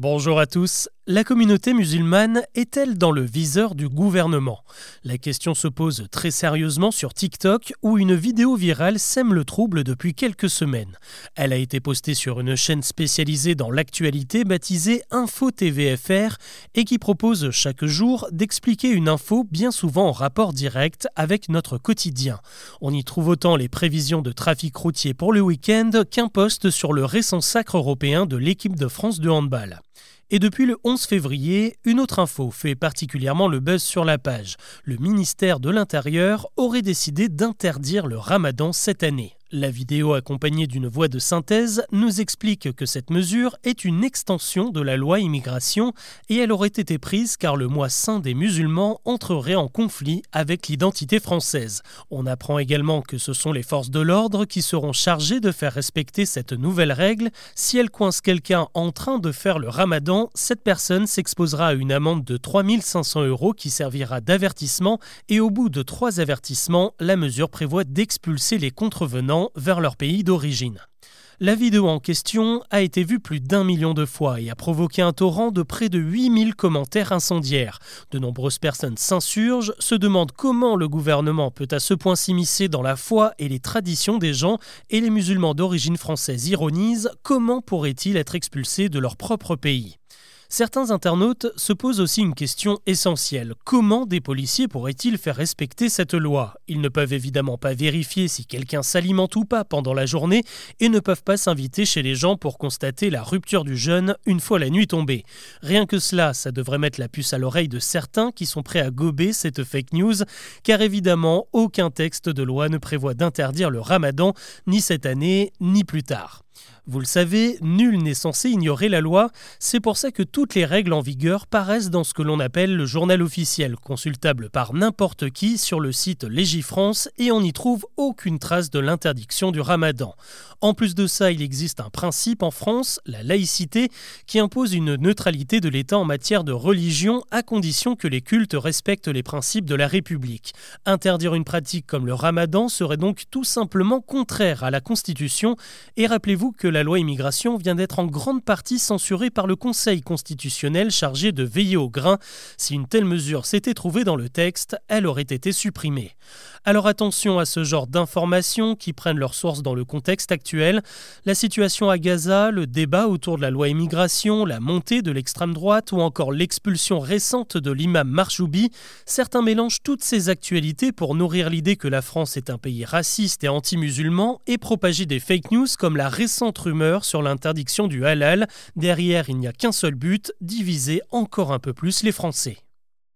Bonjour à tous. La communauté musulmane est-elle dans le viseur du gouvernement? La question se pose très sérieusement sur TikTok où une vidéo virale sème le trouble depuis quelques semaines. Elle a été postée sur une chaîne spécialisée dans l'actualité baptisée Info TVFR et qui propose chaque jour d'expliquer une info bien souvent en rapport direct avec notre quotidien. On y trouve autant les prévisions de trafic routier pour le week-end qu'un post sur le récent sacre européen de l'équipe de France de handball. Et depuis le 11 février, une autre info fait particulièrement le buzz sur la page. Le ministère de l'Intérieur aurait décidé d'interdire le ramadan cette année. La vidéo accompagnée d'une voix de synthèse nous explique que cette mesure est une extension de la loi immigration et elle aurait été prise car le mois saint des musulmans entrerait en conflit avec l'identité française. On apprend également que ce sont les forces de l'ordre qui seront chargées de faire respecter cette nouvelle règle. Si elle coince quelqu'un en train de faire le ramadan, cette personne s'exposera à une amende de 3500 euros qui servira d'avertissement et au bout de trois avertissements, la mesure prévoit d'expulser les contrevenants vers leur pays d'origine. La vidéo en question a été vue plus d'un million de fois et a provoqué un torrent de près de 8000 commentaires incendiaires. De nombreuses personnes s'insurgent, se demandent comment le gouvernement peut à ce point s'immiscer dans la foi et les traditions des gens et les musulmans d'origine française ironisent comment pourraient-ils être expulsés de leur propre pays Certains internautes se posent aussi une question essentielle. Comment des policiers pourraient-ils faire respecter cette loi? Ils ne peuvent évidemment pas vérifier si quelqu'un s'alimente ou pas pendant la journée et ne peuvent pas s'inviter chez les gens pour constater la rupture du jeûne une fois la nuit tombée. Rien que cela, ça devrait mettre la puce à l'oreille de certains qui sont prêts à gober cette fake news, car évidemment, aucun texte de loi ne prévoit d'interdire le ramadan, ni cette année, ni plus tard. Vous le savez, nul n'est censé ignorer la loi, c'est pour ça que toutes les règles en vigueur paraissent dans ce que l'on appelle le journal officiel, consultable par n'importe qui sur le site Légifrance et on n'y trouve aucune trace de l'interdiction du ramadan. En plus de ça, il existe un principe en France, la laïcité, qui impose une neutralité de l'État en matière de religion à condition que les cultes respectent les principes de la République. Interdire une pratique comme le ramadan serait donc tout simplement contraire à la Constitution et rappelez-vous que la loi immigration vient d'être en grande partie censurée par le Conseil constitutionnel chargé de veiller au grain. Si une telle mesure s'était trouvée dans le texte, elle aurait été supprimée. Alors attention à ce genre d'informations qui prennent leur source dans le contexte actuel. La situation à Gaza, le débat autour de la loi immigration, la montée de l'extrême droite ou encore l'expulsion récente de l'imam Marjoubi, certains mélangent toutes ces actualités pour nourrir l'idée que la France est un pays raciste et anti-musulman et propager des fake news comme la récente rumeur sur l'interdiction du halal. Derrière, il n'y a qu'un seul but, diviser encore un peu plus les Français.